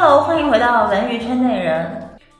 Hello，欢迎回到文娱圈内人。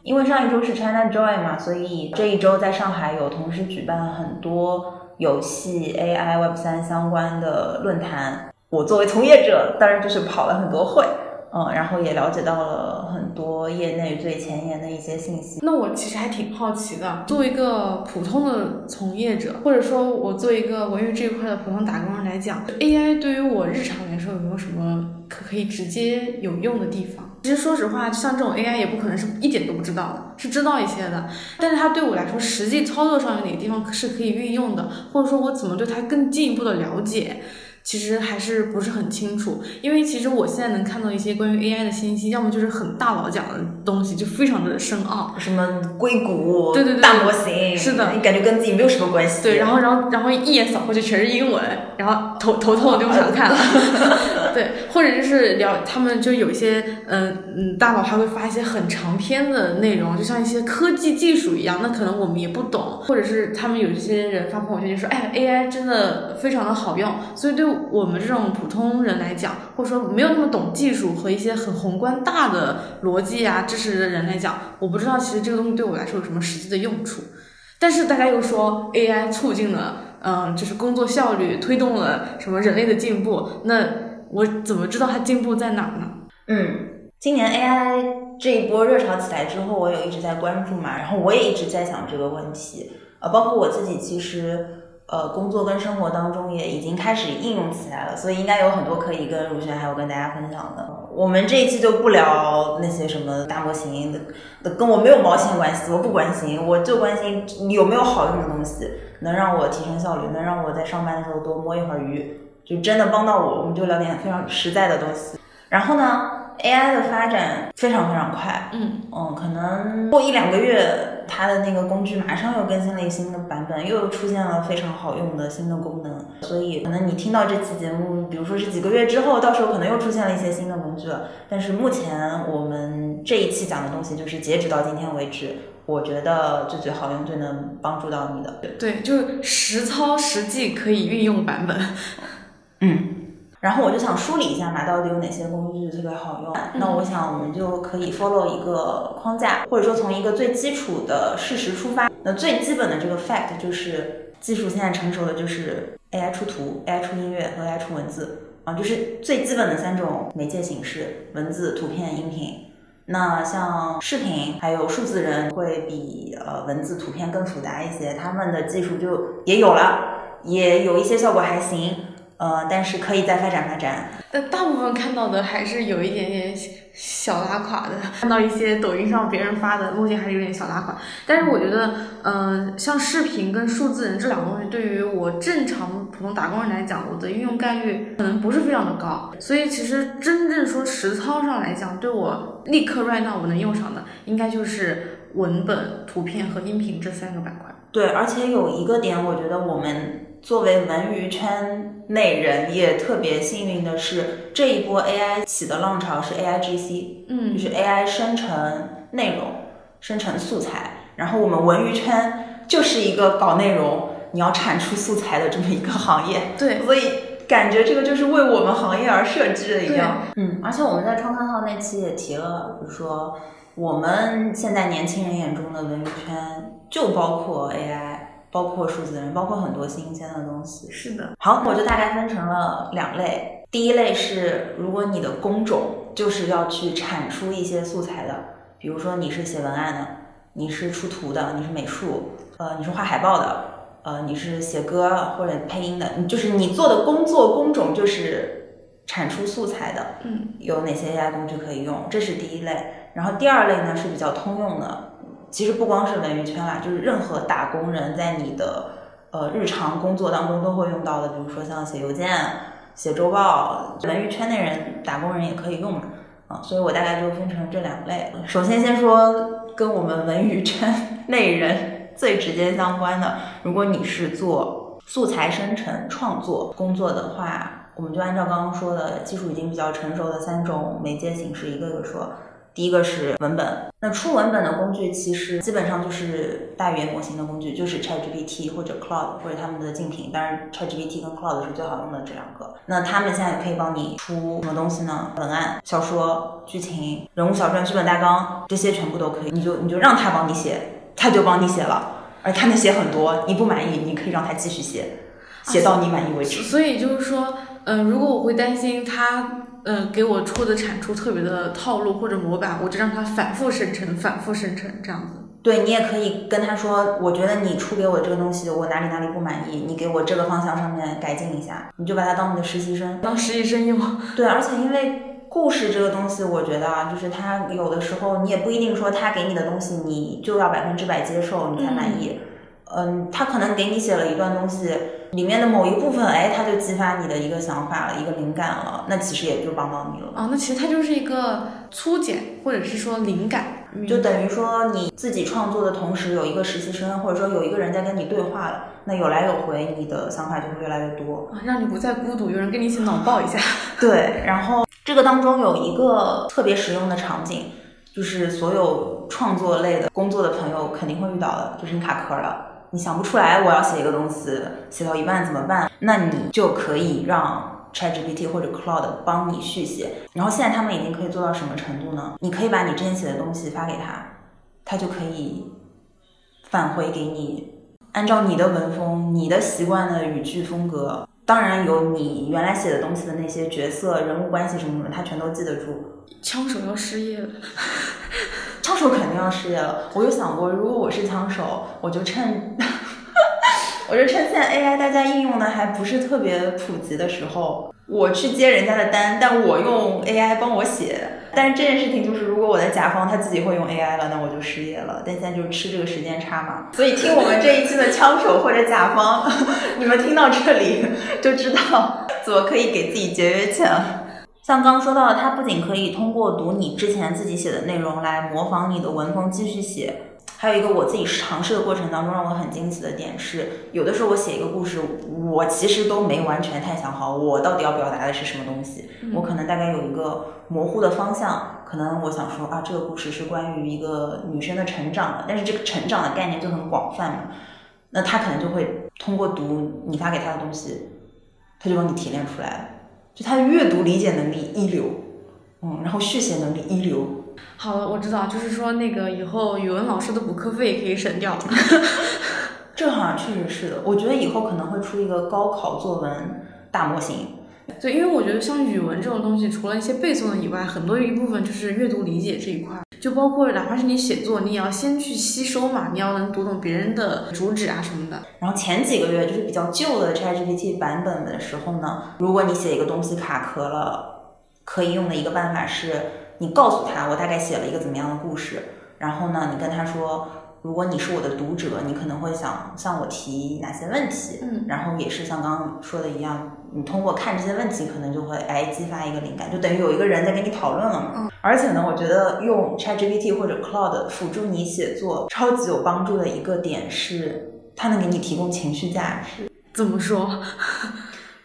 因为上一周是 China Joy 嘛，所以这一周在上海有同时举办很多游戏、AI、Web 三相关的论坛。我作为从业者，当然就是跑了很多会。嗯，然后也了解到了很多业内最前沿的一些信息。那我其实还挺好奇的，作为一个普通的从业者，或者说我作为一个文娱这一块的普通打工人来讲，AI 对于我日常来说有没有什么可可以直接有用的地方？其实说实话，像这种 AI 也不可能是一点都不知道的，是知道一些的。但是它对我来说，实际操作上有哪个地方是可以运用的，或者说我怎么对它更进一步的了解？其实还是不是很清楚，因为其实我现在能看到一些关于 AI 的信息，要么就是很大佬讲的东西，就非常的深奥，什么硅谷，对对对，大模型，是的，你感觉跟自己没有什么关系。对，然后然后然后一眼扫过去全是英文，然后头头痛就不想看了。对，或者就是聊他们就有一些嗯嗯大佬还会发一些很长篇的内容，就像一些科技技术一样，那可能我们也不懂，或者是他们有一些人发朋友圈就说，哎，AI 真的非常的好用，所以对。我们这种普通人来讲，或者说没有那么懂技术和一些很宏观大的逻辑啊知识的人来讲，我不知道其实这个东西对我来说有什么实际的用处。但是大家又说 AI 促进了，嗯，就是工作效率，推动了什么人类的进步。那我怎么知道它进步在哪儿呢？嗯，今年 AI 这一波热潮起来之后，我有一直在关注嘛，然后我也一直在想这个问题，呃，包括我自己其实。呃，工作跟生活当中也已经开始应用起来了，所以应该有很多可以跟如轩还有跟大家分享的。我们这一期就不聊那些什么大模型的，跟我没有毛线关系，我不关心，我就关心有没有好用的东西，能让我提升效率，能让我在上班的时候多摸一会儿鱼，就真的帮到我。我们就聊点非常实在的东西。然后呢？AI 的发展非常非常快，嗯嗯，可能过一两个月，它的那个工具马上又更新了一新的版本，又出现了非常好用的新的功能，所以可能你听到这期节目，比如说是几个月之后，到时候可能又出现了一些新的工具了。但是目前我们这一期讲的东西，就是截止到今天为止，我觉得最最好用、最能帮助到你的，对，就是实操实际可以运用版本，嗯。然后我就想梳理一下嘛，到底有哪些工具特别好用？那我想我们就可以 follow 一个框架，或者说从一个最基础的事实出发。那最基本的这个 fact 就是技术现在成熟的就是 AI 出图、AI 出音乐和 AI 出文字啊，就是最基本的三种媒介形式：文字、图片、音频。那像视频还有数字人会比呃文字、图片更复杂一些，他们的技术就也有了，也有一些效果还行。呃，但是可以再发展发展。但大部分看到的还是有一点点小拉垮的，看到一些抖音上别人发的，目前还是有点小拉垮。但是我觉得，嗯，像视频跟数字人这两个东西，对于我正常普通打工人来讲，我的运用概率可能不是非常的高。所以其实真正说实操上来讲，对我立刻 right now 我能用上的，应该就是文本、图片和音频这三个板块。对，而且有一个点，我觉得我们。作为文娱圈内人，也特别幸运的是，这一波 AI 起的浪潮是 AIGC，嗯，就是 AI 生成内容、生成素材。然后我们文娱圈就是一个搞内容，你要产出素材的这么一个行业。对，所以感觉这个就是为我们行业而设置的一样。嗯，而且我们在创刊号那期也提了，比如说我们现在年轻人眼中的文娱圈，就包括 AI。包括数字人，包括很多新鲜的东西。是的，好，我就大概分成了两类。第一类是，如果你的工种就是要去产出一些素材的，比如说你是写文案的，你是出图的，你是美术，呃，你是画海报的，呃，你是写歌或者配音的，就是你做的工作工种就是产出素材的。嗯，有哪些 AI 工具可以用？这是第一类。然后第二类呢是比较通用的。其实不光是文娱圈啦，就是任何打工人在你的呃日常工作当中都会用到的，比如说像写邮件、写周报，文娱圈内人、打工人也可以用嘛，啊，所以我大概就分成这两类。首先先说跟我们文娱圈内人最直接相关的，如果你是做素材生成创作工作的话，我们就按照刚刚说的技术已经比较成熟的三种媒介形式，一个个说。第一个是文本，那出文本的工具其实基本上就是大语言模型的工具，就是 ChatGPT 或者 Claude 或者他们的竞品。当然，ChatGPT 跟 Claude 是最好用的这两个。那他们现在可以帮你出什么东西呢？文案、小说、剧情、人物小传、剧本大纲，这些全部都可以。你就你就让他帮你写，他就帮你写了，而他能写很多。你不满意，你可以让他继续写，写到你满意为止。所以就是说，嗯，如果我会担心他。嗯，给我出的产出特别的套路或者模板，我就让他反复生成，反复生成这样子。对你也可以跟他说，我觉得你出给我这个东西，我哪里哪里不满意，你给我这个方向上面改进一下，你就把它当你的实习生，当实习生用。对，而且因为故事这个东西，我觉得啊，就是他有的时候你也不一定说他给你的东西你就要百分之百接受你才满意。嗯，他可能给你写了一段东西，里面的某一部分，哎，他就激发你的一个想法了，一个灵感了，那其实也就帮到你了。啊，那其实它就是一个粗简，或者是说灵感，就等于说你自己创作的同时，有一个实习生，或者说有一个人在跟你对话了，那有来有回，你的想法就会越来越多，啊让你不再孤独，有人跟你一起脑爆一下。对，然后这个当中有一个特别实用的场景，就是所有创作类的工作的朋友肯定会遇到的，就是你卡壳了。你想不出来，我要写一个东西，写到一半怎么办？那你就可以让 ChatGPT 或者 Claude 帮你续写。然后现在他们已经可以做到什么程度呢？你可以把你之前写的东西发给他，他就可以返回给你，按照你的文风、你的习惯的语句风格，当然有你原来写的东西的那些角色、人物关系什么什么，他全都记得住。枪手要失业了。枪手肯定要失业了。我有想过，如果我是枪手，我就趁，我就趁现在 AI 大家应用的还不是特别普及的时候，我去接人家的单，但我用 AI 帮我写。但是这件事情就是，如果我的甲方他自己会用 AI 了，那我就失业了。但现在就是吃这个时间差嘛。所以听我们这一期的枪手或者甲方，你们听到这里 就知道怎么可以给自己节约钱了。像刚刚说到的，它不仅可以通过读你之前自己写的内容来模仿你的文风继续写，还有一个我自己尝试的过程当中让我很惊喜的点是，有的时候我写一个故事，我其实都没完全太想好我到底要表达的是什么东西，我可能大概有一个模糊的方向，可能我想说啊，这个故事是关于一个女生的成长的，但是这个成长的概念就很广泛嘛，那他可能就会通过读你发给他的东西，他就帮你提炼出来了。就他的阅读理解能力一流，嗯，然后续写能力一流。好了，我知道，就是说那个以后语文老师的补课费可以省掉。这好像确实是的，我觉得以后可能会出一个高考作文大模型。对，因为我觉得像语文这种东西，除了一些背诵的以外，很多一部分就是阅读理解这一块。就包括哪怕是你写作，你也要先去吸收嘛，你要能读懂别人的主旨啊什么的。然后前几个月就是比较旧的 ChatGPT 版本的时候呢，如果你写一个东西卡壳了，可以用的一个办法是，你告诉他我大概写了一个怎么样的故事，然后呢，你跟他说。如果你是我的读者，你可能会想向我提哪些问题？嗯，然后也是像刚刚说的一样，你通过看这些问题，可能就会哎激发一个灵感，就等于有一个人在跟你讨论了嘛。嗯，而且呢，我觉得用 ChatGPT 或者 Claude 辅助你写作，超级有帮助的一个点是，它能给你提供情绪价值。怎么说？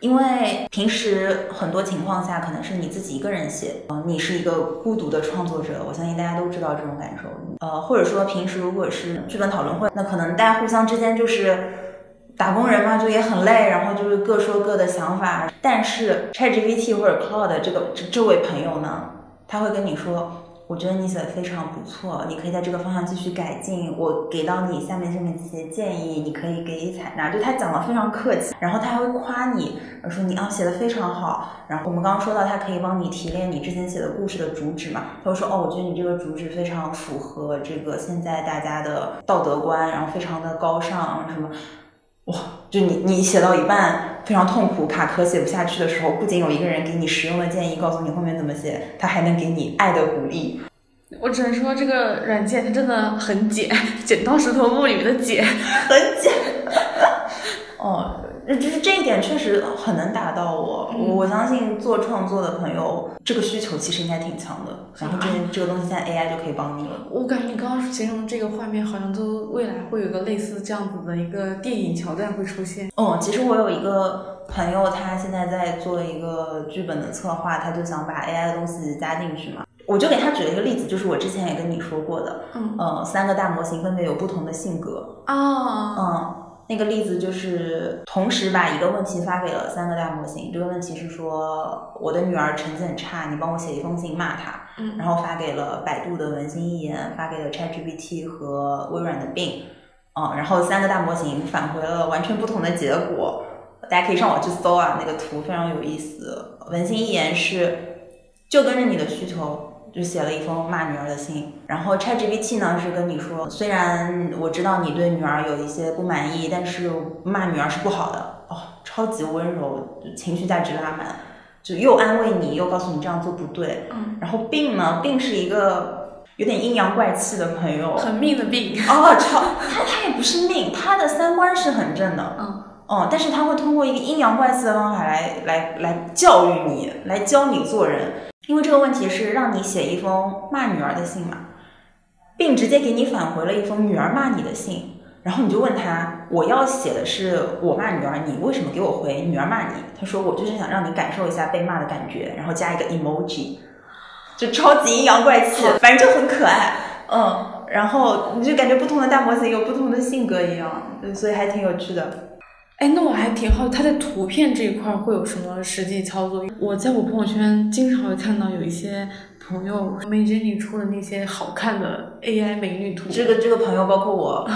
因为平时很多情况下可能是你自己一个人写，嗯，你是一个孤独的创作者，我相信大家都知道这种感受。呃，或者说平时如果是剧本讨论会，那可能大家互相之间就是打工人嘛，就也很累，然后就是各说各的想法。但是 ChatGPT 或者 Cloud 这个这这位朋友呢，他会跟你说。我觉得你写的非常不错，你可以在这个方向继续改进。我给到你下面这么几些建议，你可以给予采纳。就他讲的非常客气，然后他还会夸你，说你啊写的非常好。然后我们刚刚说到，他可以帮你提炼你之前写的故事的主旨嘛？他会说哦，我觉得你这个主旨非常符合这个现在大家的道德观，然后非常的高尚什么。哇，就你你写到一半非常痛苦卡壳写不下去的时候，不仅有一个人给你实用的建议，告诉你后面怎么写，他还能给你爱的鼓励。我只能说这个软件它真的很简，剪刀石头布里面的解，很简。哦。就是这一点确实很能打到我，我相信做创作的朋友这个需求其实应该挺强的。然后这这个东西现在 AI 就可以帮你了。我感觉你刚刚形容这个画面，好像都未来会有个类似这样子的一个电影桥段会出现。哦，其实我有一个朋友，他现在在做一个剧本的策划，他就想把 AI 的东西加进去嘛。我就给他举了一个例子，就是我之前也跟你说过的，嗯呃，三个大模型分别有不同的性格，啊，嗯，那个例子就是同时把一个问题发给了三个大模型。这个问题是说，我的女儿成绩很差，你帮我写一封信骂她。嗯然后发给了百度的文心一言，发给了 ChatGPT 和微软的 Bing。嗯，然后三个大模型返回了完全不同的结果。大家可以上网去搜啊，那个图非常有意思。文心一言是就跟着你的需求。就写了一封骂女儿的信，然后 ChatGPT 呢是跟你说，虽然我知道你对女儿有一些不满意，但是骂女儿是不好的哦，超级温柔，情绪价值拉满，就又安慰你，又告诉你这样做不对。嗯，然后病呢，病是一个有点阴阳怪气的朋友，很命的病，哦，超他他也不是命，他的三观是很正的，嗯哦，但是他会通过一个阴阳怪气的方法来来来教育你，来教你做人。因为这个问题是让你写一封骂女儿的信嘛，并直接给你返回了一封女儿骂你的信，然后你就问他，我要写的是我骂女儿，你为什么给我回女儿骂你？他说我就是想让你感受一下被骂的感觉，然后加一个 emoji，就超级阴阳怪气，反正就很可爱，嗯，然后你就感觉不同的大模型有不同的性格一样，所以还挺有趣的。哎，那我还挺好奇，它在图片这一块会有什么实际操作？我在我朋友圈经常会看到有一些朋友 Midjourney 出的那些好看的 AI 美女图，这个这个朋友包括我，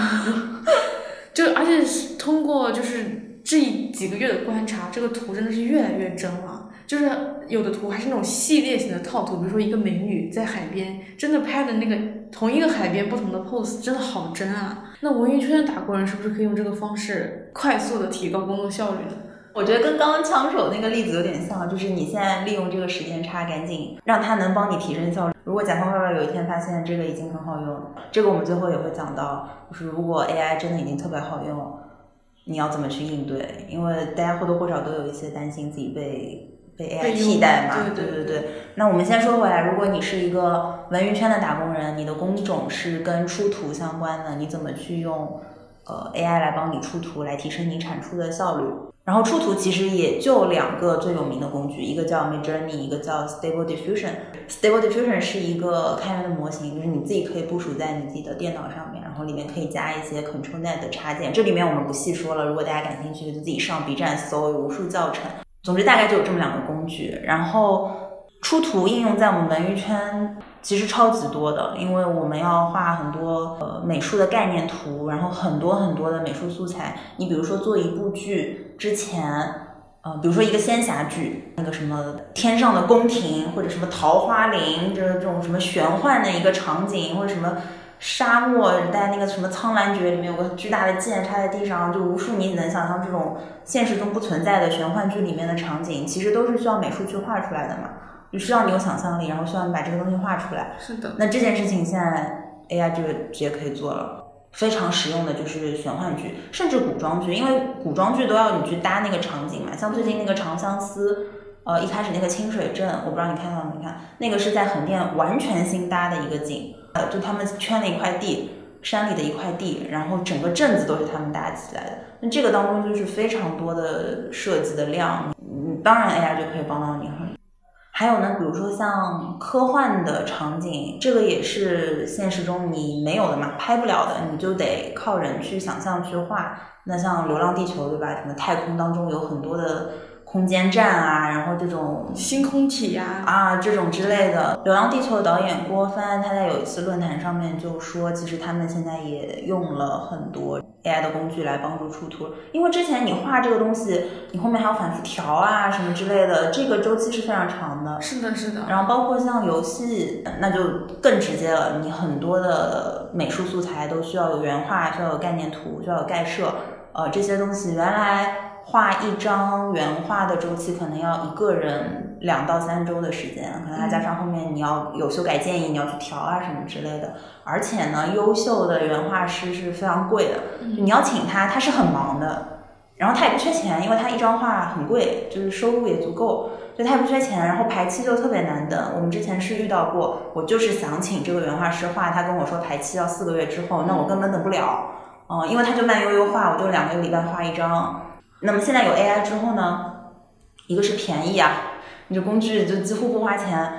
就而且是通过就是这几个月的观察，这个图真的是越来越真了。就是有的图还是那种系列型的套图，比如说一个美女在海边，真的拍的那个同一个海边不同的 pose，真的好真啊！那文艺圈的打工人是不是可以用这个方式快速的提高工作效率呢？我觉得跟刚刚枪手那个例子有点像，就是你现在利用这个时间差，赶紧让它能帮你提升效率。如果甲方爸爸有一天发现这个已经很好用，这个我们最后也会讲到，就是如果 AI 真的已经特别好用，你要怎么去应对？因为大家或多或少都有一些担心自己被被 AI 替代嘛。对对对对。那我们先说回来，如果你是一个文娱圈的打工人，你的工种是跟出图相关的，你怎么去用呃 AI 来帮你出图，来提升你产出的效率？然后出图其实也就两个最有名的工具，一个叫 Midjourney，一个叫 Stable Diffusion。Stable Diffusion 是一个开源的模型，就是你自己可以部署在你自己的电脑上面，然后里面可以加一些 Control Net 的插件。这里面我们不细说了，如果大家感兴趣，就自己上 B 站搜，有无数教程。总之大概就有这么两个工具，然后出图应用在我们文娱圈其实超级多的，因为我们要画很多呃美术的概念图，然后很多很多的美术素材。你比如说做一部剧之前，呃，比如说一个仙侠剧，那个什么天上的宫廷或者什么桃花林，这这种什么玄幻的一个场景，或者什么。沙漠在那个什么苍兰诀里面有个巨大的剑插在地上，就无数你能想象这种现实中不存在的玄幻剧里面的场景，其实都是需要美术去画出来的嘛，需要你有想象力，然后需要你把这个东西画出来。是的，那这件事情现在 AI 就直接可以做了，非常实用的就是玄幻剧，甚至古装剧，因为古装剧都要你去搭那个场景嘛，像最近那个《长相思》。呃，一开始那个清水镇，我不知道你看到没看，那个是在横店完全新搭的一个景，呃，就他们圈了一块地，山里的一块地，然后整个镇子都是他们搭起来的。那这个当中就是非常多的设计的量，嗯，当然 AI 就可以帮到你很。还有呢，比如说像科幻的场景，这个也是现实中你没有的嘛，拍不了的，你就得靠人去想象去画。那像《流浪地球》对吧？什么太空当中有很多的。空间站啊，然后这种星空体呀、啊，这种之类的。《流浪地球》的导演郭帆，他在有一次论坛上面就说，其实他们现在也用了很多 AI 的工具来帮助出图，因为之前你画这个东西，你后面还要反复调啊什么之类的，这个周期是非常长的。是的，是的。然后包括像游戏，那就更直接了，你很多的美术素材都需要有原画，需要有概念图，需要有概设，呃，这些东西原来。画一张原画的周期可能要一个人两到三周的时间，可能还加上后面你要有修改建议，你要去调啊什么之类的。而且呢，优秀的原画师是非常贵的，你要请他，他是很忙的，然后他也不缺钱，因为他一张画很贵，就是收入也足够，所以他也不缺钱。然后排期就特别难等。我们之前是遇到过，我就是想请这个原画师画，他跟我说排期要四个月之后，那我根本等不了，嗯，因为他就慢悠悠画，我就两个礼拜画一张。那么现在有 AI 之后呢，一个是便宜啊，你这工具就几乎不花钱，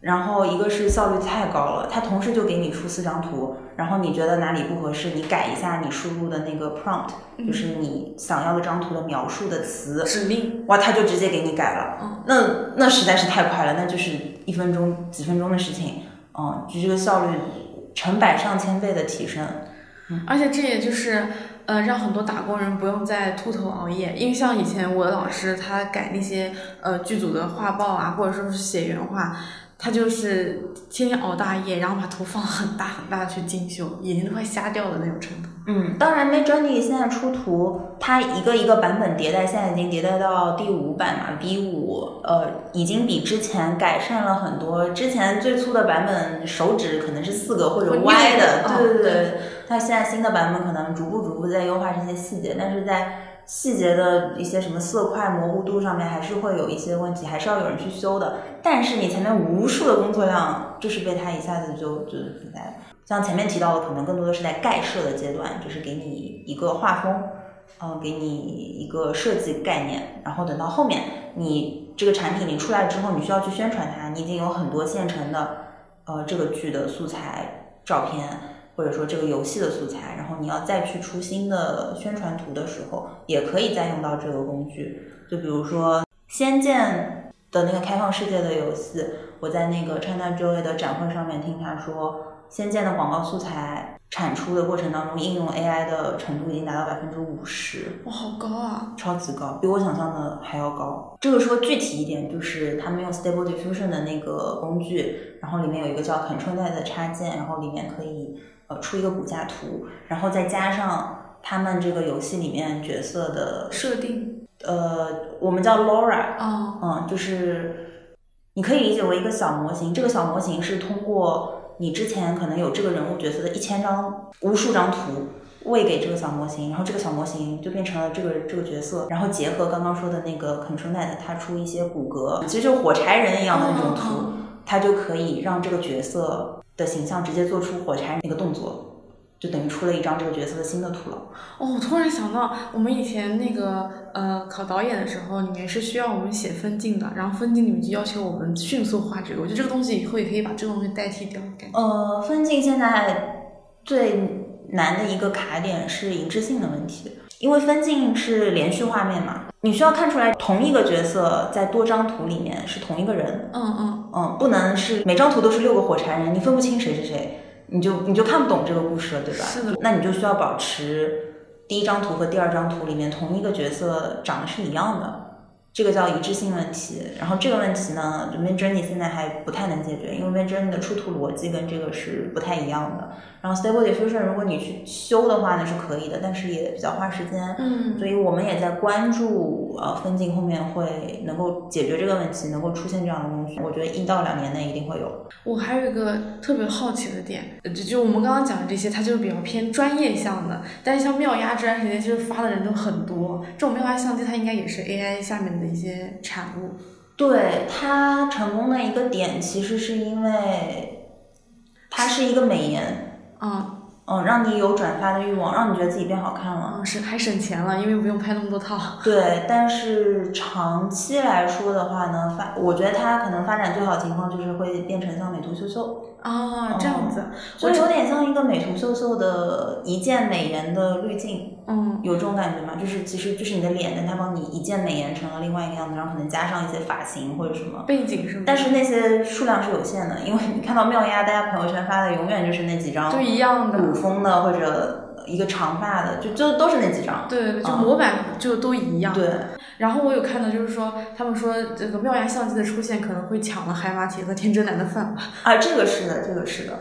然后一个是效率太高了，它同时就给你出四张图，然后你觉得哪里不合适，你改一下你输入的那个 prompt，就是你想要的张图的描述的词，指令，哇，它就直接给你改了。嗯那那实在是太快了，那就是一分钟、几分钟的事情，嗯，就这个效率成百上千倍的提升。而且这也就是呃让很多打工人不用再秃头熬夜，因为像以前我的老师他改那些呃剧组的画报啊，或者说是写原画。他就是天天熬大夜，然后把图放很大很大的去精修，眼睛都快瞎掉的那种程度。嗯，当然，Midjourney 现在出图，它一个一个版本迭代，现在已经迭代到第五版嘛，V 五，呃，已经比之前改善了很多。之前最粗的版本手指可能是四个或者歪的，哦对对对。它现在新的版本可能逐步逐步在优化这些细节，但是在细节的一些什么色块模糊度上面，还是会有一些问题，还是要有人去修的。但是你前面无数的工作量，就是被它一下子就就替代了。像前面提到的，可能更多的是在盖设的阶段，就是给你一个画风，嗯、给你一个设计概念，然后等到后面你这个产品你出来之后，你需要去宣传它，你已经有很多现成的，呃，这个剧的素材、照片，或者说这个游戏的素材，然后你要再去出新的宣传图的时候，也可以再用到这个工具。就比如说《仙剑》的那个开放世界的游戏，我在那个 ChinaJoy 的展会上面听他说。仙剑的广告素材产出的过程当中，应用 AI 的程度已经达到百分之五十，哇，好高啊！超级高，比我想象的还要高。这个说具体一点，就是他们用 Stable Diffusion 的那个工具，然后里面有一个叫 ControlNet 的插件，然后里面可以呃出一个骨架图，然后再加上他们这个游戏里面角色的设定，呃，我们叫 Laura，哦，嗯，就是你可以理解为一个小模型，这个小模型是通过。你之前可能有这个人物角色的一千张、无数张图喂给这个小模型，然后这个小模型就变成了这个这个角色，然后结合刚刚说的那个 ControlNet，它出一些骨骼，其实就火柴人一样的那种图，它就可以让这个角色的形象直接做出火柴人那个动作。就等于出了一张这个角色的新的图了。哦，我突然想到，我们以前那个呃考导演的时候，里面是需要我们写分镜的，然后分镜里面就要求我们迅速画这个。我觉得这个东西以后也可以把这个东西代替掉，感觉。呃，分镜现在最难的一个卡点是一致性的问题，因为分镜是连续画面嘛，你需要看出来同一个角色在多张图里面是同一个人。嗯嗯嗯，不能是每张图都是六个火柴人，你分不清谁是谁。你就你就看不懂这个故事了，对吧？是的。那你就需要保持第一张图和第二张图里面同一个角色长得是一样的，这个叫一致性问题。然后这个问题呢，Midjourney 现在还不太能解决，因为 Midjourney 的出图逻辑跟这个是不太一样的。然后 Stable Diffusion 如果你去修的话，呢是可以的，但是也比较花时间。嗯。所以我们也在关注呃分镜后面会能够解决这个问题，能够出现这样的工具。我觉得一到两年内一定会有。我还有一个特别好奇的点，就就我们刚刚讲的这些，它就是比较偏专业向的。但是像妙压这段时间，就是发的人都很多。这种妙压相机，它应该也是 AI 下面的一些产物。对它成功的一个点，其实是因为它是一个美颜，嗯嗯，让你有转发的欲望，让你觉得自己变好看了。嗯，省还省钱了，因为不用拍那么多套。对，但是长期来说的话呢，发我觉得它可能发展最好的情况就是会变成像美图秀秀。哦，这样子，我有点像一个美图秀秀的一键美颜的滤镜，嗯，有这种感觉吗？就是其实就是你的脸，但它帮你一键美颜成了另外一个样子，然后可能加上一些发型或者什么背景是吗？但是那些数量是有限的，因为你看到妙丫，大家朋友圈发的永远就是那几张，就一样的古风的或者一个长发的，就就都是那几张。对，就模板就都一样。对。然后我有看到，就是说，他们说这个妙压相机的出现可能会抢了海马体和天真男的饭碗。啊，这个是的，这个是的。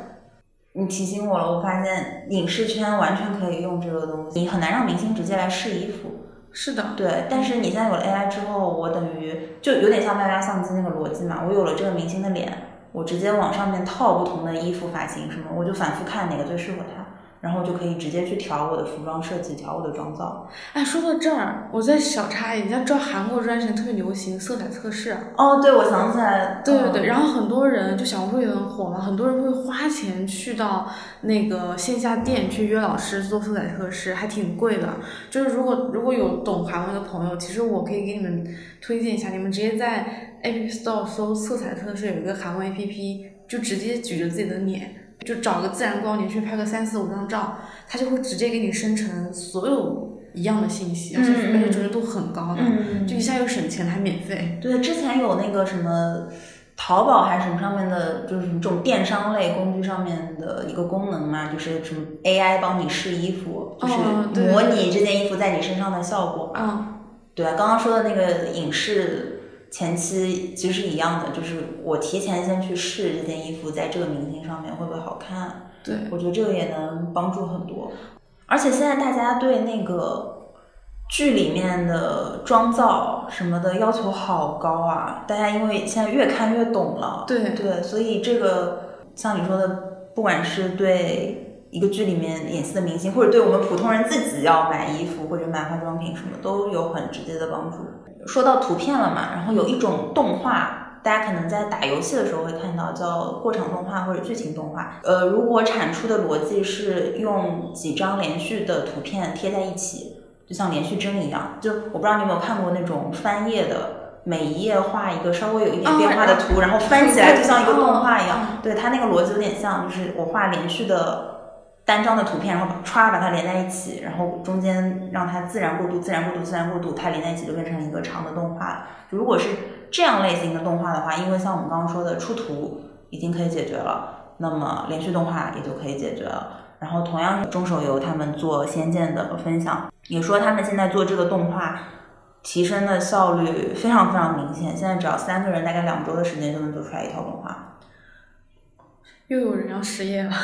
你提醒我了，我发现影视圈完全可以用这个东西，你很难让明星直接来试衣服。是的，对。但是你现在有了 AI 之后，我等于就有点像大家相机那个逻辑嘛，我有了这个明星的脸，我直接往上面套不同的衣服、发型什么，我就反复看哪个最适合他。然后就可以直接去调我的服装设计，调我的妆造。哎，说到这儿，我在小插一下，你知道韩国这段时间特别流行色彩测试啊？哦，对，我想起来，对对对，然后很多人就小红书也很火嘛，很多人会花钱去到那个线下店去约老师做色彩测试，还挺贵的。就是如果如果有懂韩文的朋友，其实我可以给你们推荐一下，你们直接在 App Store 搜色彩测试，有一个韩文 APP，就直接举着自己的脸。就找个自然光，你去拍个三四五张照，它就会直接给你生成所有一样的信息，而且而且准确度很高的，就一下又省钱还免费。对，之前有那个什么淘宝还是什么上面的，就是这种电商类工具上面的一个功能嘛，就是什么 AI 帮你试衣服，就是模拟这件衣服在你身上的效果。嗯，对啊，刚刚说的那个影视。前期其实是一样的，就是我提前先去试这件衣服在这个明星上面会不会好看。对，我觉得这个也能帮助很多。而且现在大家对那个剧里面的妆造什么的要求好高啊！大家因为现在越看越懂了，对对，所以这个像你说的，不管是对一个剧里面演戏的明星，或者对我们普通人自己要买衣服或者买化妆品什么，都有很直接的帮助。说到图片了嘛，然后有一种动画，大家可能在打游戏的时候会看到，叫过场动画或者剧情动画。呃，如果产出的逻辑是用几张连续的图片贴在一起，就像连续帧一样。就我不知道你有没有看过那种翻页的，每一页画一个稍微有一点变化的图，然后翻起来就像一个 动画一样。对，它那个逻辑有点像，就是我画连续的。单张的图片，然后歘把它连在一起，然后中间让它自然过渡、自然过渡、自然过渡，它连在一起就变成一个长的动画了。如果是这样类型的动画的话，因为像我们刚刚说的出图已经可以解决了，那么连续动画也就可以解决了。然后同样，中手游他们做《仙剑》的分享，也说他们现在做这个动画提升的效率非常非常明显，现在只要三个人，大概两周的时间就能做出来一套动画。又有人要失业了。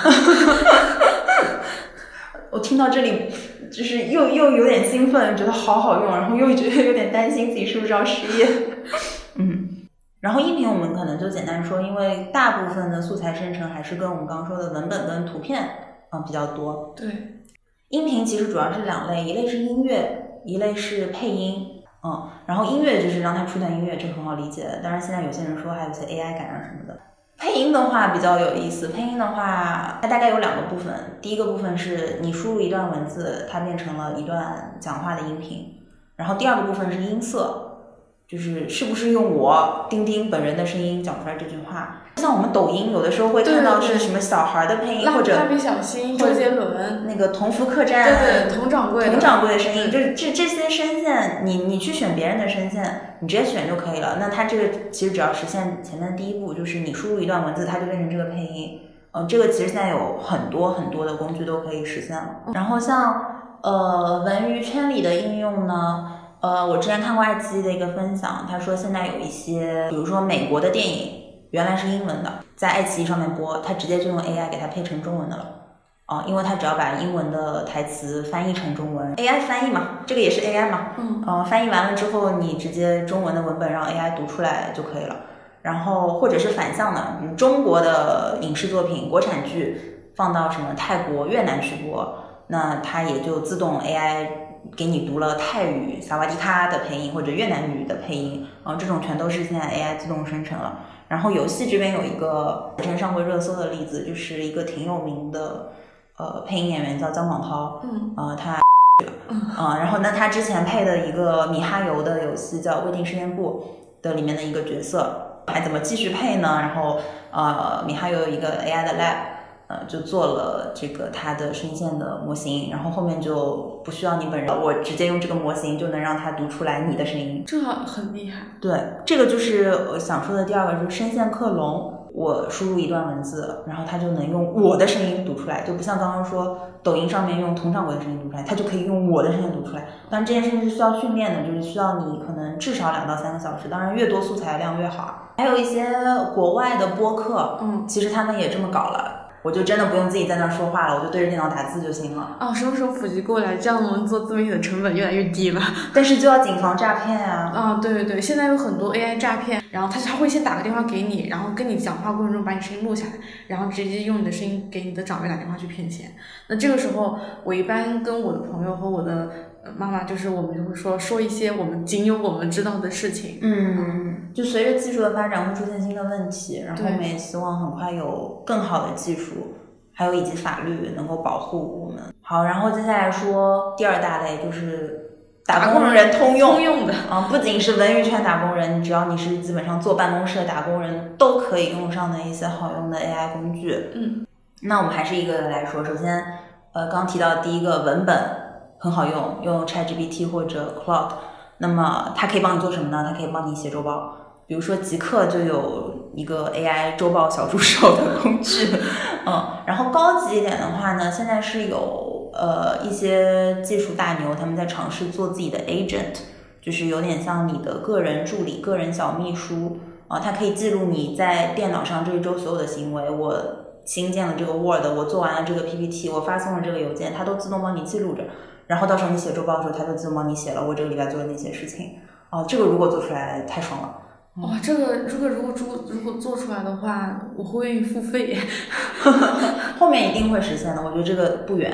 我听到这里，就是又又有点兴奋，觉得好好用，然后又觉得有点担心自己是不是要失业。嗯，然后音频我们可能就简单说，因为大部分的素材生成还是跟我们刚刚说的文本跟图片啊比较多。对，音频其实主要是两类，一类是音乐，一类是配音。嗯，然后音乐就是让它出段音乐，这个很好理解。当然现在有些人说还有一些 AI 感染什么的。配音的话比较有意思，配音的话它大概有两个部分，第一个部分是你输入一段文字，它变成了一段讲话的音频，然后第二个部分是音色，就是是不是用我丁丁本人的声音讲出来这句话。像我们抖音有的时候会看到是什么小孩的配音，或者蜡笔小新、周杰伦那个同福客栈，对对，佟掌柜，佟掌柜的声音，就是这这些声线，你你去选别人的声线，你直接选就可以了。那它这个其实只要实现前面第一步，就是你输入一段文字，它就变成这个配音。嗯，这个其实现在有很多很多的工具都可以实现了。然后像呃文娱圈里的应用呢，呃，我之前看过爱奇艺的一个分享，他说现在有一些，比如说美国的电影。原来是英文的，在爱奇艺上面播，他直接就用 AI 给它配成中文的了。哦，因为他只要把英文的台词翻译成中文，AI 翻译嘛，这个也是 AI 嘛。嗯。呃，翻译完了之后，你直接中文的文本让 AI 读出来就可以了。然后或者是反向的，中国的影视作品、国产剧放到什么泰国、越南去播，那它也就自动 AI 给你读了泰语萨瓦迪卡的配音或者越南语的配音。啊，这种全都是现在 AI 自动生成了。然后游戏这边有一个之前上过热搜的例子，就是一个挺有名的呃配音演员叫姜广涛，嗯，呃他，啊，然后那他之前配的一个米哈游的游戏叫《未定事件簿》的里面的一个角色，还怎么继续配呢？然后呃米哈游有一个 AI 的 lab。呃，就做了这个它的声线的模型，然后后面就不需要你本人，我直接用这个模型就能让它读出来你的声音，这很厉害。对，这个就是我想说的第二个，就是声线克隆。我输入一段文字，然后它就能用我的声音读出来，就不像刚刚说抖音上面用佟掌柜的声音读出来，它就可以用我的声音读出来。但这件事情是需要训练的，就是需要你可能至少两到三个小时，当然越多素材量越好。还有一些国外的播客，嗯，其实他们也这么搞了。我就真的不用自己在那儿说话了，我就对着电脑打字就行了。哦，什么时候普及过来？这样我们做自媒体的成本越来越低了。但是就要谨防诈骗啊！啊，对对对，现在有很多 AI 诈骗，然后他他会先打个电话给你，然后跟你讲话过程中把你声音录下来，然后直接用你的声音给你的长辈打电话去骗钱。那这个时候，我一般跟我的朋友和我的妈妈，就是我们就会说说一些我们仅有我们知道的事情。嗯，就随着技术的发展会出现新的问题，然后我们也希望很快有更好的技术。还有以及法律能够保护我们。好，然后接下来说第二大类，就是打工人通用通用的啊，不仅是文娱圈打工人，只要你是基本上坐办公室的打工人，都可以用上的一些好用的 AI 工具。嗯，那我们还是一个个来说。首先，呃，刚提到第一个文本很好用，用 ChatGPT 或者 Claude，那么它可以帮你做什么呢？它可以帮你写周报。比如说极客就有一个 AI 周报小助手的工具，嗯，然后高级一点的话呢，现在是有呃一些技术大牛他们在尝试做自己的 agent，就是有点像你的个人助理、个人小秘书啊，它可以记录你在电脑上这一周所有的行为。我新建了这个 Word，我做完了这个 PPT，我发送了这个邮件，它都自动帮你记录着。然后到时候你写周报的时候，他就自动帮你写了我这个礼拜做的那些事情。哦，这个如果做出来太爽了。哇，这个如果如果做如果做出来的话，我会付费。后面一定会实现的，我觉得这个不远。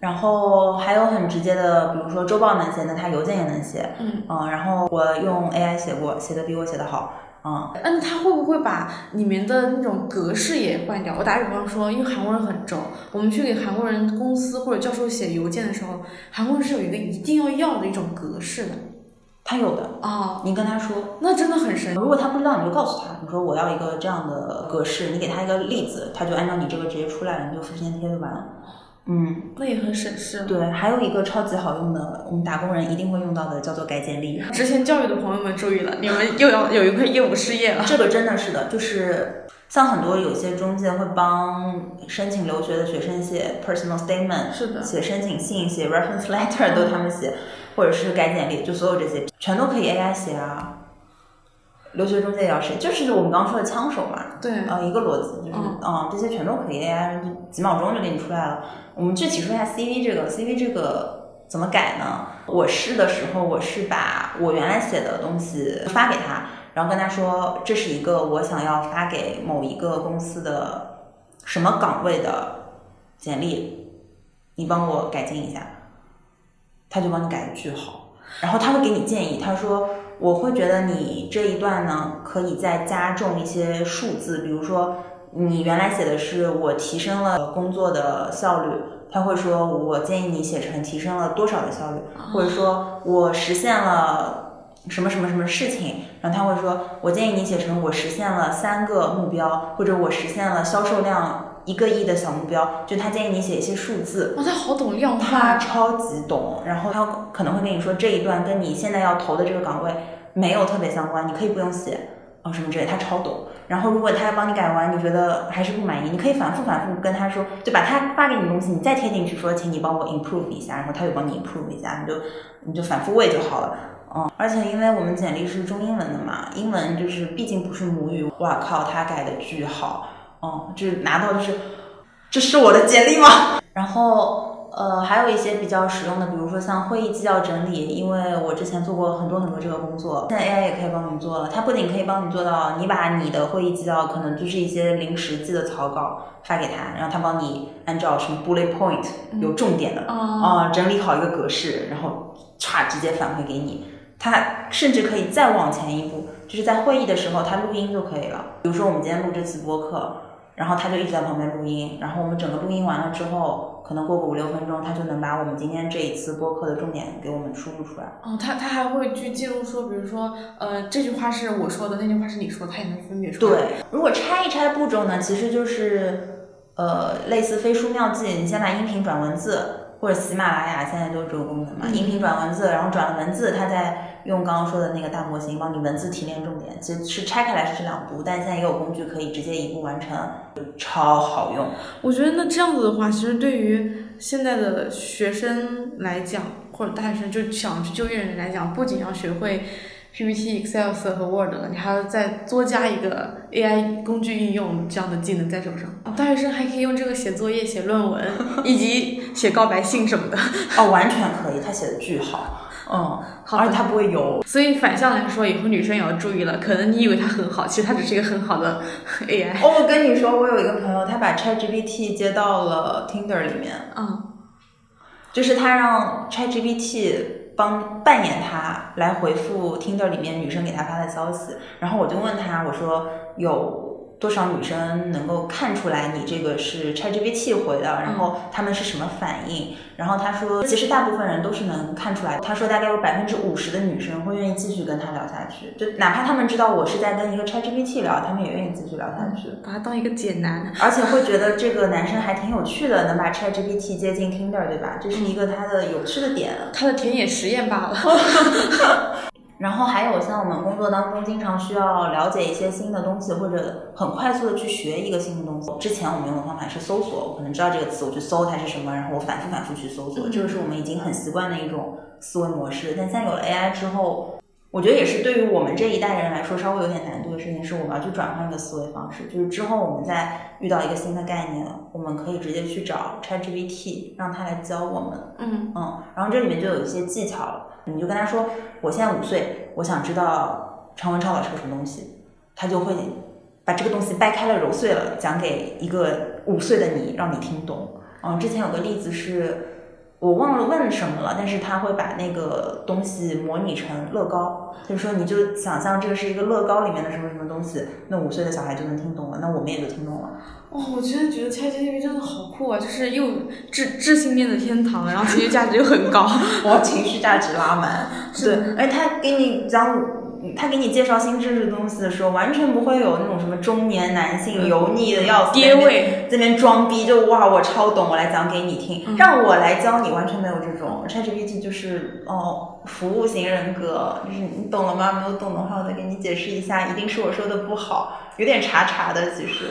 然后还有很直接的，比如说周报能写，那它邮件也能写。嗯嗯，然后我用 AI 写过，写的比我写的好。嗯，那他会不会把里面的那种格式也换掉？我打比方说，因为韩国人很轴，我们去给韩国人公司或者教授写邮件的时候，韩国人是有一个一定要要的一种格式的。他有的啊，你跟他说，那真的很神。如果他不知道，你就告诉他，你说我要一个这样的格式，你给他一个例子，他就按照你这个直接出来了，你就复制粘贴就完了。嗯，那也很省事。对，还有一个超级好用的，我们打工人一定会用到的，叫做改简历。之前教育的朋友们注意了，你们又要有一块业务失业了。这个真的是的，就是像很多有些中介会帮申请留学的学生写 personal statement，是的，写申请信，写 reference letter 都他们写。或者是改简历，就所有这些全都可以 AI 写啊。留学中介要谁？就是我们刚刚说的枪手嘛。对。啊，一个逻辑就是，啊，这些全都可以 AI，几秒钟就给你出来了。我们具体说一下 CV 这个，CV 这个怎么改呢？我试的时候，我是把我原来写的东西发给他，然后跟他说，这是一个我想要发给某一个公司的什么岗位的简历，你帮我改进一下。他就帮你改的巨好，然后他会给你建议，他说我会觉得你这一段呢可以再加重一些数字，比如说你原来写的是我提升了工作的效率，他会说我建议你写成提升了多少的效率，或者说我实现了什么什么什么事情，然后他会说我建议你写成我实现了三个目标，或者我实现了销售量。一个亿的小目标，就他建议你写一些数字。哇，他好懂量化，他超级懂。然后他可能会跟你说这一段跟你现在要投的这个岗位没有特别相关，你可以不用写哦什么之类。他超懂。然后如果他要帮你改完，你觉得还是不满意，你可以反复反复跟他说，就把他发给你的东西你再贴进去，说请你帮我 improve 一下，然后他又帮你 improve 一下，你就你就反复喂就好了。嗯，而且因为我们简历是中英文的嘛，英文就是毕竟不是母语。哇靠，他改的巨好。哦，就是拿到就是，这是我的简历吗？然后呃，还有一些比较实用的，比如说像会议纪要整理，因为我之前做过很多很多这个工作，现在 AI 也可以帮你做了。它不仅可以帮你做到，你把你的会议纪要可能就是一些临时记的草稿发给他，然后他帮你按照什么 bullet point 有重点的啊整理好一个格式，然后歘直接返回给你。它甚至可以再往前一步，就是在会议的时候它录音就可以了。比如说我们今天录这次播客。然后他就一直在旁边录音，然后我们整个录音完了之后，可能过个五六分钟，他就能把我们今天这一次播客的重点给我们输入出来。哦，他他还会去记录说，比如说，呃，这句话是我说的，那句话是你说的，他也能分别出来。对，如果拆一拆步骤呢，其实就是，呃，类似飞书妙记，你先把音频转文字。或者喜马拉雅现在都是这个功能嘛，音频转文字，然后转了文字，它再用刚刚说的那个大模型帮你文字提炼重点，其实是拆开来是这两步，但现在也有工具可以直接一步完成，超好用。我觉得那这样子的话，其实对于现在的学生来讲，或者大学生就想去就业人来讲，不仅要学会 PPT、Excel 和 Word 了，你还要再多加一个 AI 工具应用这样的技能在手上。大学生还可以用这个写作业、写论文，以及写告白信什么的。哦，完全可以，他写的巨好。嗯，好而且他不会油。所以反向来说，以后女生也要注意了。可能你以为他很好，其实他只是一个很好的 AI。哦，我跟你说，我有一个朋友，他把 ChatGPT 接到了 Tinder 里面，嗯，就是他让 ChatGPT 帮扮演他来回复 Tinder 里面女生给他发的消息。然后我就问他，我说有。多少女生能够看出来你这个是 ChatGPT 回的？然后他们是什么反应？然后他说，其实大部分人都是能看出来。他说，大概有百分之五十的女生会愿意继续跟他聊下去，就哪怕他们知道我是在跟一个 ChatGPT 聊，他们也愿意继续聊下去，把他当一个解男，而且会觉得这个男生还挺有趣的，能把 ChatGPT 接进 Tinder，对吧？这是一个他的有趣的点，他的田野实验罢了。然后还有像我们工作当中经常需要了解一些新的东西，或者很快速的去学一个新的东西。之前我们用的方法是搜索，我可能知道这个词，我去搜它是什么，然后我反复反复去搜索，这个是我们已经很习惯的一种思维模式。但现在有了 AI 之后，我觉得也是对于我们这一代人来说稍微有点难度的事情，是我们要去转换一个思维方式。就是之后我们再遇到一个新的概念，我们可以直接去找 ChatGPT，让他来教我们。嗯嗯，然后这里面就有一些技巧了。你就跟他说，我现在五岁，我想知道常文超老师个什么东西，他就会把这个东西掰开了揉碎了讲给一个五岁的你，让你听懂。嗯，之前有个例子是。我忘了问什么了，但是他会把那个东西模拟成乐高，就是说你就想象这个是一个乐高里面的什么什么东西，那五岁的小孩就能听懂了，那我们也就听懂了。哦，我真的觉得 ChatGPT 真的好酷啊，就是又智智性恋的天堂，然后情绪价值又很高，哇，情绪价值拉满，对，哎，他给你讲。他给你介绍新知识东西的时候，完全不会有那种什么中年男性油腻的要死，爹味这边装逼，就哇我超懂，我来讲给你听，让我来教你，完全没有这种。ChatGPT 就是哦，服务型人格，就是你懂了吗？没有懂的话，我再给你解释一下，一定是我说的不好，有点茶茶的其实。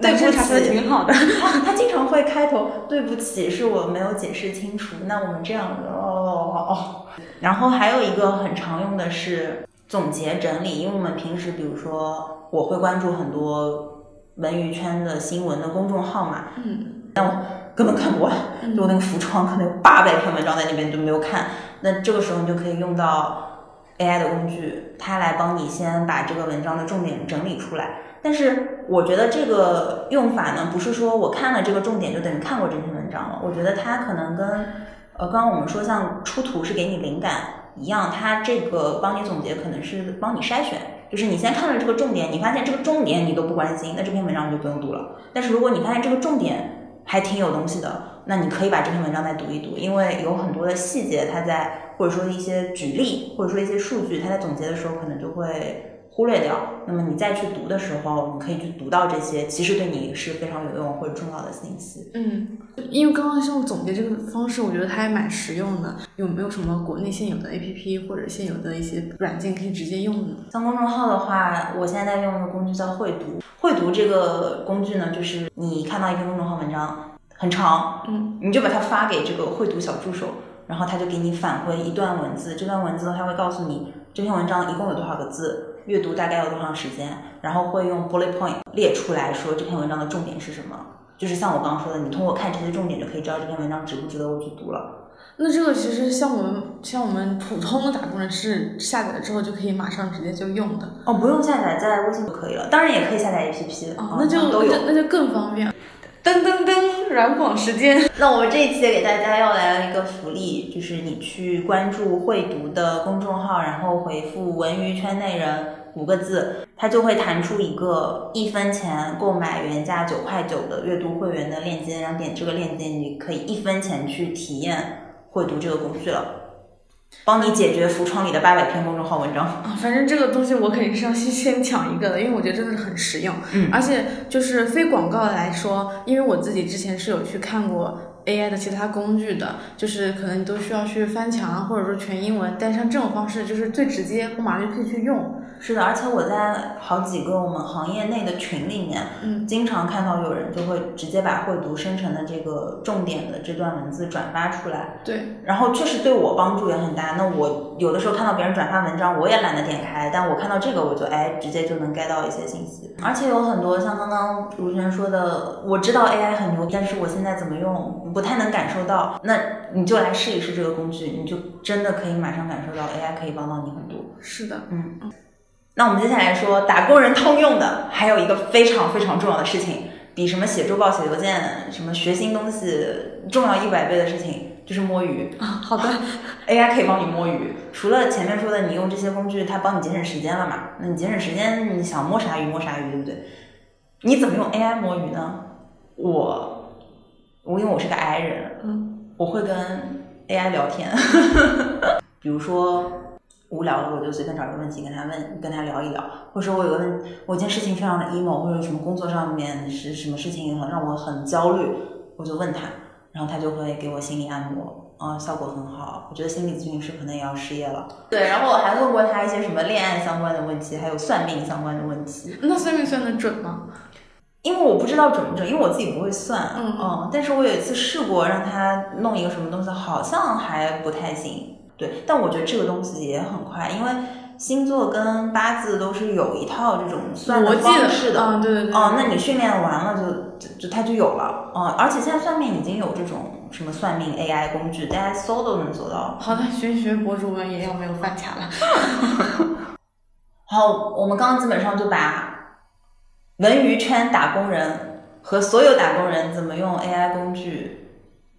对不起，挺好的。他他经常会开头对不起，是我没有解释清楚。那我们这样的哦哦。然后还有一个很常用的是总结整理，因为我们平时比如说我会关注很多文娱圈的新闻的公众号嘛，嗯，但我根本看不完，就那个浮窗可能有八百篇文章在那边都没有看。那这个时候你就可以用到 AI 的工具，它来帮你先把这个文章的重点整理出来。但是我觉得这个用法呢，不是说我看了这个重点就等于看过这篇文章了。我觉得它可能跟呃刚刚我们说像出图是给你灵感一样，它这个帮你总结可能是帮你筛选。就是你先看了这个重点，你发现这个重点你都不关心，那这篇文章你就不用读了。但是如果你发现这个重点还挺有东西的，那你可以把这篇文章再读一读，因为有很多的细节，它在或者说一些举例或者说一些数据，它在总结的时候可能就会。忽略掉，那么你再去读的时候，你可以去读到这些其实对你是非常有用或者重要的信息。嗯，因为刚刚像总结这个方式，我觉得它还蛮实用的。有没有什么国内现有的 APP 或者现有的一些软件可以直接用呢？像公众号的话，我现在在用的工具叫会读。会读这个工具呢，就是你看到一篇公众号文章很长，嗯，你就把它发给这个会读小助手，然后他就给你返回一段文字。这段文字他会告诉你这篇文章一共有多少个字。阅读大概要多长时间？然后会用 bullet point 列出来说这篇文章的重点是什么？就是像我刚刚说的，你通过看这些重点就可以知道这篇文章值不值得我去读了。那这个其实像我们像我们普通的打工人是下载了之后就可以马上直接就用的哦，不用下载，在微信就可以了。当然也可以下载 APP，哦，那就那就更方便。软广时间。那我们这一期给大家要来了一个福利，就是你去关注会读的公众号，然后回复“文娱圈内人”五个字，它就会弹出一个一分钱购买原价九块九的阅读会员的链接，然后点这个链接，你可以一分钱去体验会读这个工具了。帮你解决浮窗里的八百篇公众号文章啊！反正这个东西我肯定是要先先抢一个的，因为我觉得真的是很实用。嗯，而且就是非广告来说，因为我自己之前是有去看过 AI 的其他工具的，就是可能你都需要去翻墙或者说全英文，但像这种方式就是最直接，我马上就可以去用。是的，而且我在好几个我们行业内的群里面，嗯，经常看到有人就会直接把会读生成的这个重点的这段文字转发出来。对，然后确实对我帮助也很大。那我我有的时候看到别人转发文章，我也懒得点开，但我看到这个，我就哎，直接就能 get 到一些信息。而且有很多像刚刚如轩说的，我知道 AI 很牛，但是我现在怎么用不太能感受到。那你就来试一试这个工具，你就真的可以马上感受到 AI 可以帮到你很多。是的，嗯。那我们接下来说打工人通用的，还有一个非常非常重要的事情，比什么写周报、写邮件、什么学新东西重要一百倍的事情。就是摸鱼啊，好的，AI 可以帮你摸鱼。除了前面说的，你用这些工具，它帮你节省时间了嘛？那你节省时间，你想摸啥鱼摸啥鱼，对不对？你怎么用 AI 摸鱼呢？我，我因为我是个 I 人，嗯，我会跟 AI 聊天，比如说无聊了，我就随便找一个问题跟他问，跟他聊一聊。或者说我有个问，我一件事情非常的 emo，或者什么工作上面是什么事情让我很焦虑，我就问他。然后他就会给我心理按摩，嗯，效果很好。我觉得心理咨询师可能也要失业了。对，然后我还问过他一些什么恋爱相关的问题，还有算命相关的问题。那算命算的准吗？因为我不知道准不准，因为我自己不会算。嗯嗯。但是我有一次试过让他弄一个什么东西，好像还不太行。对，但我觉得这个东西也很快，因为。星座跟八字都是有一套这种算的方式的，嗯，对对对。哦，那你训练完了就就就它就有了，嗯，而且现在算命已经有这种什么算命 AI 工具，大家搜都能做到。好的，玄学博主们也要没有饭卡了。好，我们刚刚基本上就把文娱圈打工人和所有打工人怎么用 AI 工具。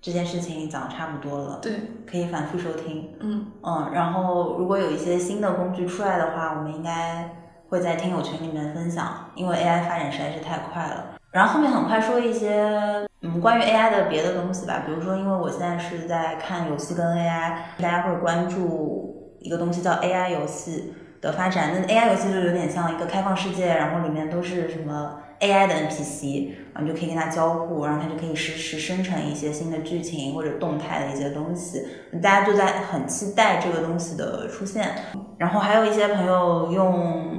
这件事情讲的差不多了，对，可以反复收听，嗯嗯，然后如果有一些新的工具出来的话，我们应该会在听友群里面分享，因为 AI 发展实在是太快了。然后后面很快说一些嗯关于 AI 的别的东西吧，比如说因为我现在是在看游戏跟 AI，大家会关注一个东西叫 AI 游戏的发展，那 AI 游戏就有点像一个开放世界，然后里面都是什么。AI 的 NPC，然后你就可以跟它交互，然后它就可以实时生成一些新的剧情或者动态的一些东西，大家就在很期待这个东西的出现。然后还有一些朋友用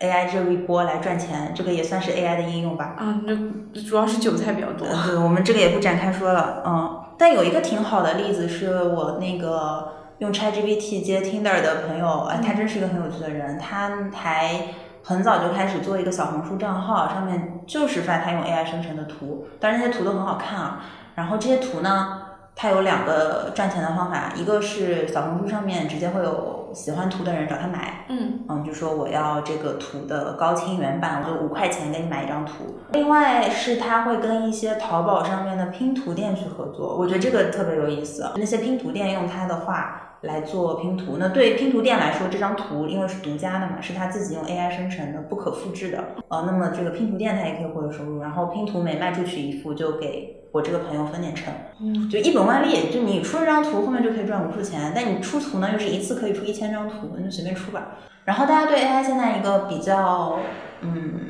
AI 这一波来赚钱，这个也算是 AI 的应用吧。啊，那主要是韭菜比较多。对，我们这个也不展开说了。嗯，但有一个挺好的例子是我那个用 ChatGPT 接 Tinder 的朋友，哎，他真是一个很有趣的人，他还。很早就开始做一个小红书账号，上面就是发他用 AI 生成的图，但是那些图都很好看啊。然后这些图呢，它有两个赚钱的方法，一个是小红书上面直接会有喜欢图的人找他买，嗯嗯，就说我要这个图的高清原版，我就五块钱给你买一张图。另外是他会跟一些淘宝上面的拼图店去合作，我觉得这个特别有意思。那些拼图店用他的画。来做拼图，那对拼图店来说，这张图因为是独家的嘛，是他自己用 AI 生成的，不可复制的。呃，那么这个拼图店他也可以获得收入，然后拼图每卖出去一幅，就给我这个朋友分点成，嗯，就一本万利。就你出这张图，后面就可以赚无数钱。但你出图呢，又是一次可以出一千张图，那就随便出吧。然后大家对 AI 现在一个比较嗯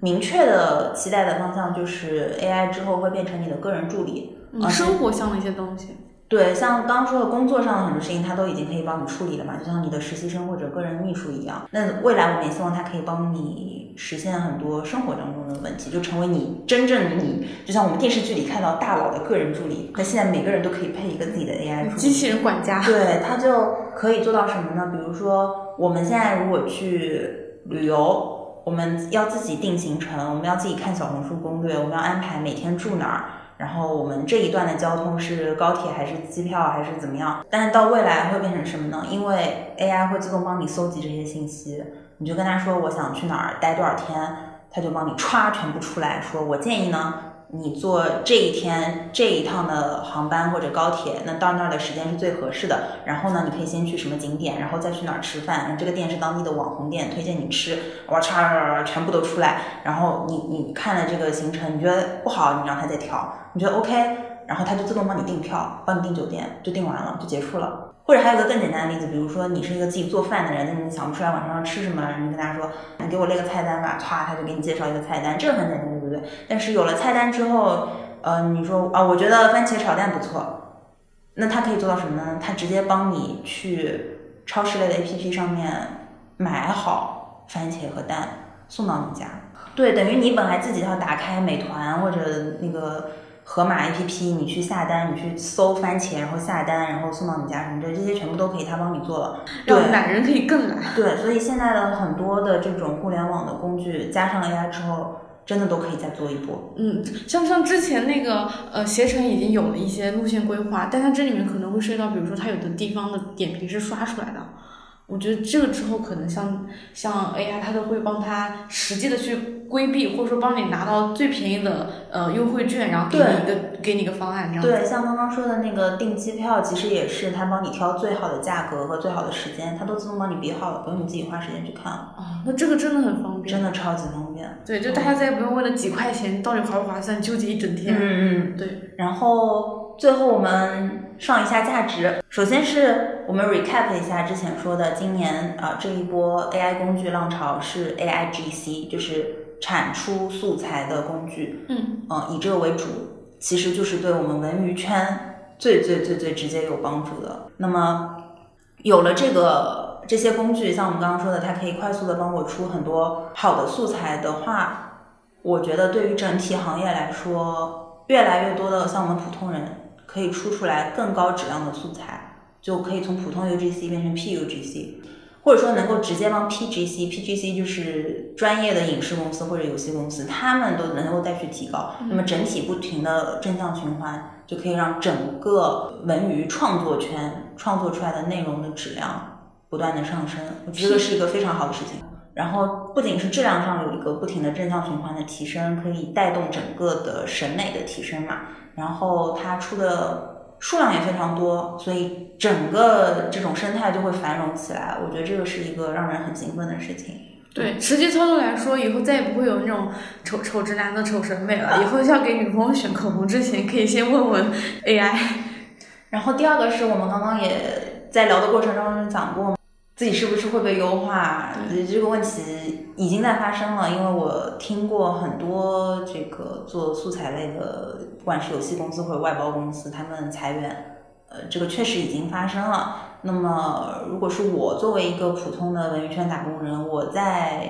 明确的期待的方向，就是 AI 之后会变成你的个人助理，生活上的一些东西。对，像刚刚说的工作上的很多事情，他都已经可以帮你处理了嘛，就像你的实习生或者个人秘书一样。那未来我们也希望他可以帮你实现很多生活当中的问题，就成为你真正的你，就像我们电视剧里看到大佬的个人助理。那现在每个人都可以配一个自己的 AI 机器人管家。对，他就可以做到什么呢？比如说我们现在如果去旅游，我们要自己定行程，我们要自己看小红书攻略，我们要安排每天住哪儿。然后我们这一段的交通是高铁还是机票还是怎么样？但是到未来会变成什么呢？因为 AI 会自动帮你搜集这些信息，你就跟他说我想去哪儿待多少天，他就帮你歘全部出来说，我建议呢。你坐这一天这一趟的航班或者高铁，那到那儿的时间是最合适的。然后呢，你可以先去什么景点，然后再去哪儿吃饭。这个店是当地的网红店，推荐你吃。哇嚓，全部都出来。然后你你看了这个行程，你觉得不好，你让他再调。你觉得 OK，然后他就自动帮你订票，帮你订酒店，就订完了，就结束了。或者还有个更简单的例子，比如说你是一个自己做饭的人，那你想不出来晚上要吃什么，你跟他说，你给我列个菜单吧，歘，他就给你介绍一个菜单，这个很简单，对不对？但是有了菜单之后，呃，你说啊，我觉得番茄炒蛋不错，那他可以做到什么呢？他直接帮你去超市类的 APP 上面买好番茄和蛋送到你家。对，等于你本来自己要打开美团或者那个。盒马 APP，你去下单，你去搜番茄，然后下单，然后送到你家什么的，这些全部都可以他帮你做了。让懒人可以更懒。对，所以现在的很多的这种互联网的工具加上 AI 之后，真的都可以再做一波。嗯，像像之前那个呃携程已经有了一些路线规划，但它这里面可能会涉及到，比如说它有的地方的点评是刷出来的。我觉得这个之后可能像像 AI，它都会帮它实际的去规避，或者说帮你拿到最便宜的呃优惠券，然后给你一个给你一个方案，这样。对，像刚刚说的那个订机票，其实也是他帮你挑最好的价格和最好的时间，他都自动帮你比好了，不用你自己花时间去看了。啊，那这个真的很方便，真的超级方便。对，就大家再也不用为了几块钱到底划不划算纠结一整天。嗯嗯，对。然后最后我们上一下价值，首先是我们 recap 一下之前说的，今年啊这一波 AI 工具浪潮是 AIGC，就是产出素材的工具。嗯，呃，以这个为主，其实就是对我们文娱圈最最最最直接有帮助的。那么有了这个这些工具，像我们刚刚说的，它可以快速的帮我出很多好的素材的话，我觉得对于整体行业来说，越来越多的像我们普通人可以出出来更高质量的素材，就可以从普通 UGC 变成 PUGC。或者说能够直接帮 PGC，PGC 就是专业的影视公司或者游戏公司，他们都能够再去提高，那么整体不停的正向循环，就可以让整个文娱创作圈创作出来的内容的质量不断的上升，我觉得是。一个非常好的事情。然后不仅是质量上有一个不停的正向循环的提升，可以带动整个的审美的提升嘛，然后它出的。数量也非常多，所以整个这种生态就会繁荣起来。我觉得这个是一个让人很兴奋的事情。对，实际操作来说，以后再也不会有那种丑丑直男的丑审美了。以后要给女朋友选口红之前，可以先问问 AI。然后第二个是我们刚刚也在聊的过程当中讲过。自己是不是会被优化？这个问题已经在发生了，因为我听过很多这个做素材类的，不管是游戏公司或者外包公司，他们裁员，呃，这个确实已经发生了。那么，如果是我作为一个普通的文娱圈打工人，我在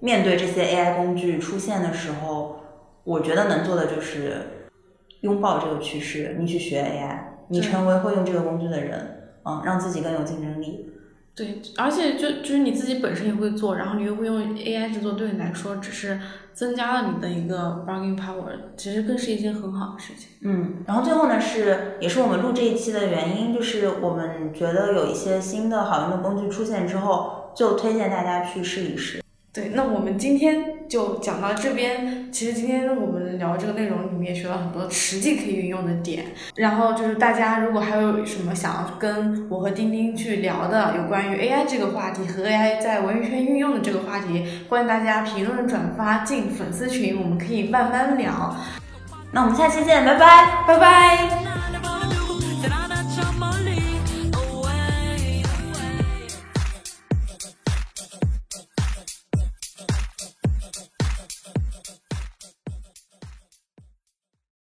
面对这些 AI 工具出现的时候，我觉得能做的就是拥抱这个趋势，你去学 AI，你成为会用这个工具的人，嗯，让自己更有竞争力。对，而且就就是你自己本身也会做，然后你又会用 AI 制作，对你来说只是增加了你的一个 bargaining power，其实更是一件很好的事情。嗯，然后最后呢是也是我们录这一期的原因，就是我们觉得有一些新的好用的工具出现之后，就推荐大家去试一试。对，那我们今天就讲到这边。其实今天我们聊这个内容里面学到很多实际可以运用的点。然后就是大家如果还有什么想要跟我和丁丁去聊的有关于 AI 这个话题和 AI 在文娱圈运用的这个话题，欢迎大家评论转发进粉丝群，我们可以慢慢聊。那我们下期见，拜拜，拜拜。